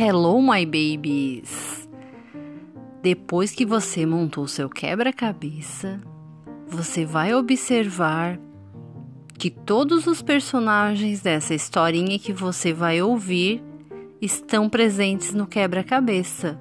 Hello, my babies! Depois que você montou seu quebra-cabeça, você vai observar que todos os personagens dessa historinha que você vai ouvir estão presentes no quebra-cabeça.